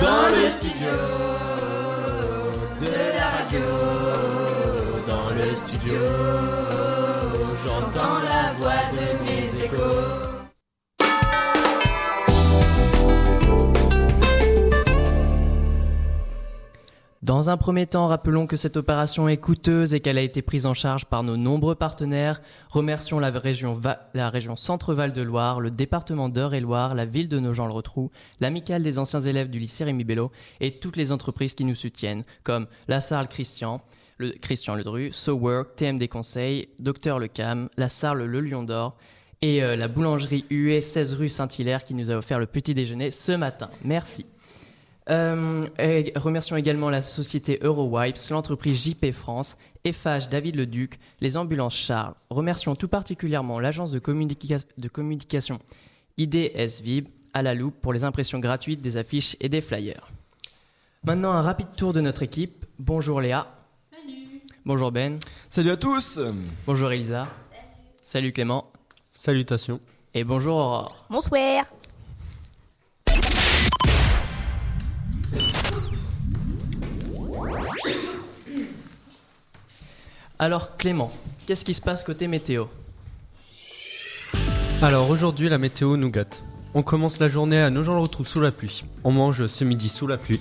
Dans le studio de la radio, dans le studio, j'entends la voix de mes échos. Dans un premier temps, rappelons que cette opération est coûteuse et qu'elle a été prise en charge par nos nombreux partenaires. Remercions la région, Centre-Val de Loire, le département d'Eure-et-Loire, la ville de Nogent-le-Rotrou, l'amicale des anciens élèves du lycée Rémi Bello et toutes les entreprises qui nous soutiennent, comme la Sarle Christian, Christian Ledru, SoWork, TMD Conseil, Docteur Le Cam, la Sarle Le Lion d'Or et euh, la boulangerie UE 16 rue Saint-Hilaire qui nous a offert le petit déjeuner ce matin. Merci. Euh, et remercions également la société Eurowipes, l'entreprise JP France, FH David Leduc, les ambulances Charles. Remercions tout particulièrement l'agence de, communica- de communication IDS Vib à la loupe pour les impressions gratuites des affiches et des flyers. Maintenant, un rapide tour de notre équipe. Bonjour Léa. Bonjour Ben. Salut à tous Bonjour Elisa. Salut Clément. Salutations. Et bonjour Aurore. Bonsoir. Alors Clément, qu'est-ce qui se passe côté météo Alors aujourd'hui, la météo nous gâte. On commence la journée à Nogent-le-Rotrou sous la pluie. On mange ce midi sous la pluie.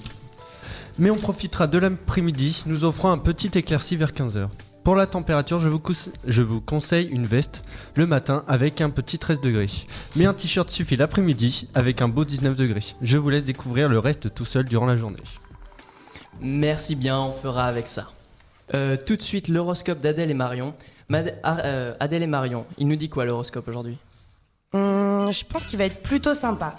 Mais on profitera de l'après-midi, nous offrant un petit éclairci vers 15h. Pour la température, je vous, je vous conseille une veste le matin avec un petit 13 degrés. Mais un t-shirt suffit l'après-midi avec un beau 19 degrés. Je vous laisse découvrir le reste tout seul durant la journée. Merci bien, on fera avec ça. Euh, tout de suite, l'horoscope d'Adèle et Marion. Euh, Adèle et Marion, il nous dit quoi l'horoscope aujourd'hui? Hum, je pense qu'il va être plutôt sympa.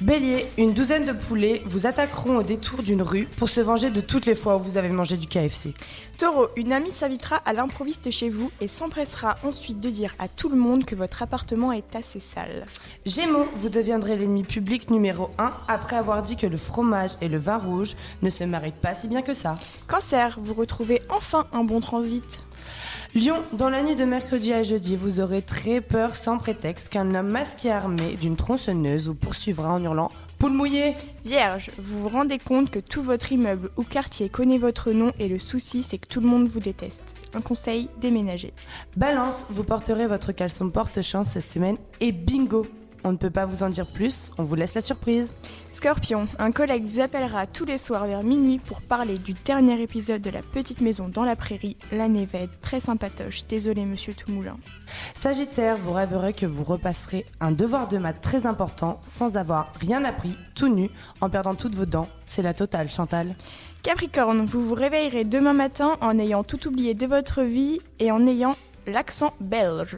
Bélier, une douzaine de poulets vous attaqueront au détour d'une rue pour se venger de toutes les fois où vous avez mangé du KFC. Taureau, une amie s'invitera à l'improviste chez vous et s'empressera ensuite de dire à tout le monde que votre appartement est assez sale. Gémeaux, vous deviendrez l'ennemi public numéro 1 après avoir dit que le fromage et le vin rouge ne se marient pas si bien que ça. Cancer, vous retrouvez enfin un bon transit. Lion, dans la nuit de mercredi à jeudi, vous aurez très peur sans prétexte qu'un homme masqué armé d'une tronçonneuse vous poursuivra en hurlant Poule mouillée Vierge, vous vous rendez compte que tout votre immeuble ou quartier connaît votre nom et le souci c'est que tout le monde vous déteste. Un conseil, déménager. Balance, vous porterez votre caleçon porte-chance cette semaine et bingo On ne peut pas vous en dire plus, on vous laisse la surprise. Scorpion, un collègue vous appellera tous les soirs vers minuit pour parler du dernier épisode de La Petite Maison dans la Prairie. L'année va être très sympatoche, désolé monsieur Toumoulin. Sagittaire, vous rêverez que vous repasserez un devoir de maths très important sans avoir rien appris, tout nu, en perdant toutes vos dents. C'est la totale, Chantal. Capricorne, vous vous réveillerez demain matin en ayant tout oublié de votre vie et en ayant l'accent belge.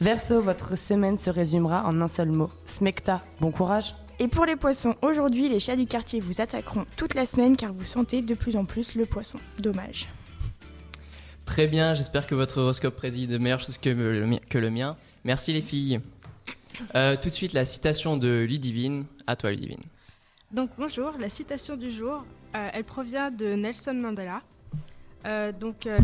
Verseau, votre semaine se résumera en un seul mot. Smecta, bon courage. Et pour les poissons, aujourd'hui, les chats du quartier vous attaqueront toute la semaine car vous sentez de plus en plus le poisson. Dommage. Très bien, j'espère que votre horoscope prédit de meilleures choses que le, mi- que le mien. Merci les filles. Euh, tout de suite, la citation de Ludivine. À toi, Ludivine. Donc bonjour, la citation du jour, euh, elle provient de Nelson Mandela. Euh, donc euh,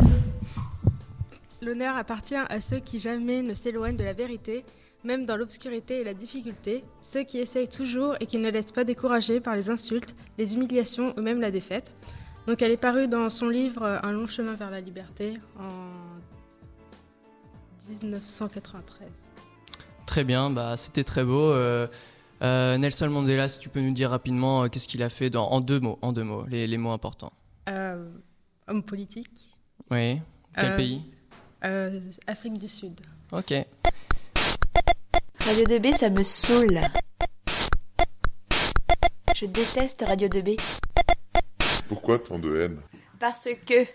l'honneur appartient à ceux qui jamais ne s'éloignent de la vérité, même dans l'obscurité et la difficulté, ceux qui essayent toujours et qui ne laissent pas décourager par les insultes, les humiliations ou même la défaite. Donc elle est parue dans son livre Un long chemin vers la liberté en 1993. Très bien, bah, c'était très beau. Euh, euh, Nelson Mandela, si tu peux nous dire rapidement euh, qu'est-ce qu'il a fait dans, en deux mots, en deux mots, les, les mots importants. Homme politique, Oui. Quel pays? Euh, Afrique du Sud. Ok. Radio 2B, ça me saoule. Je déteste Radio 2B. Pourquoi tant de haine? Parce que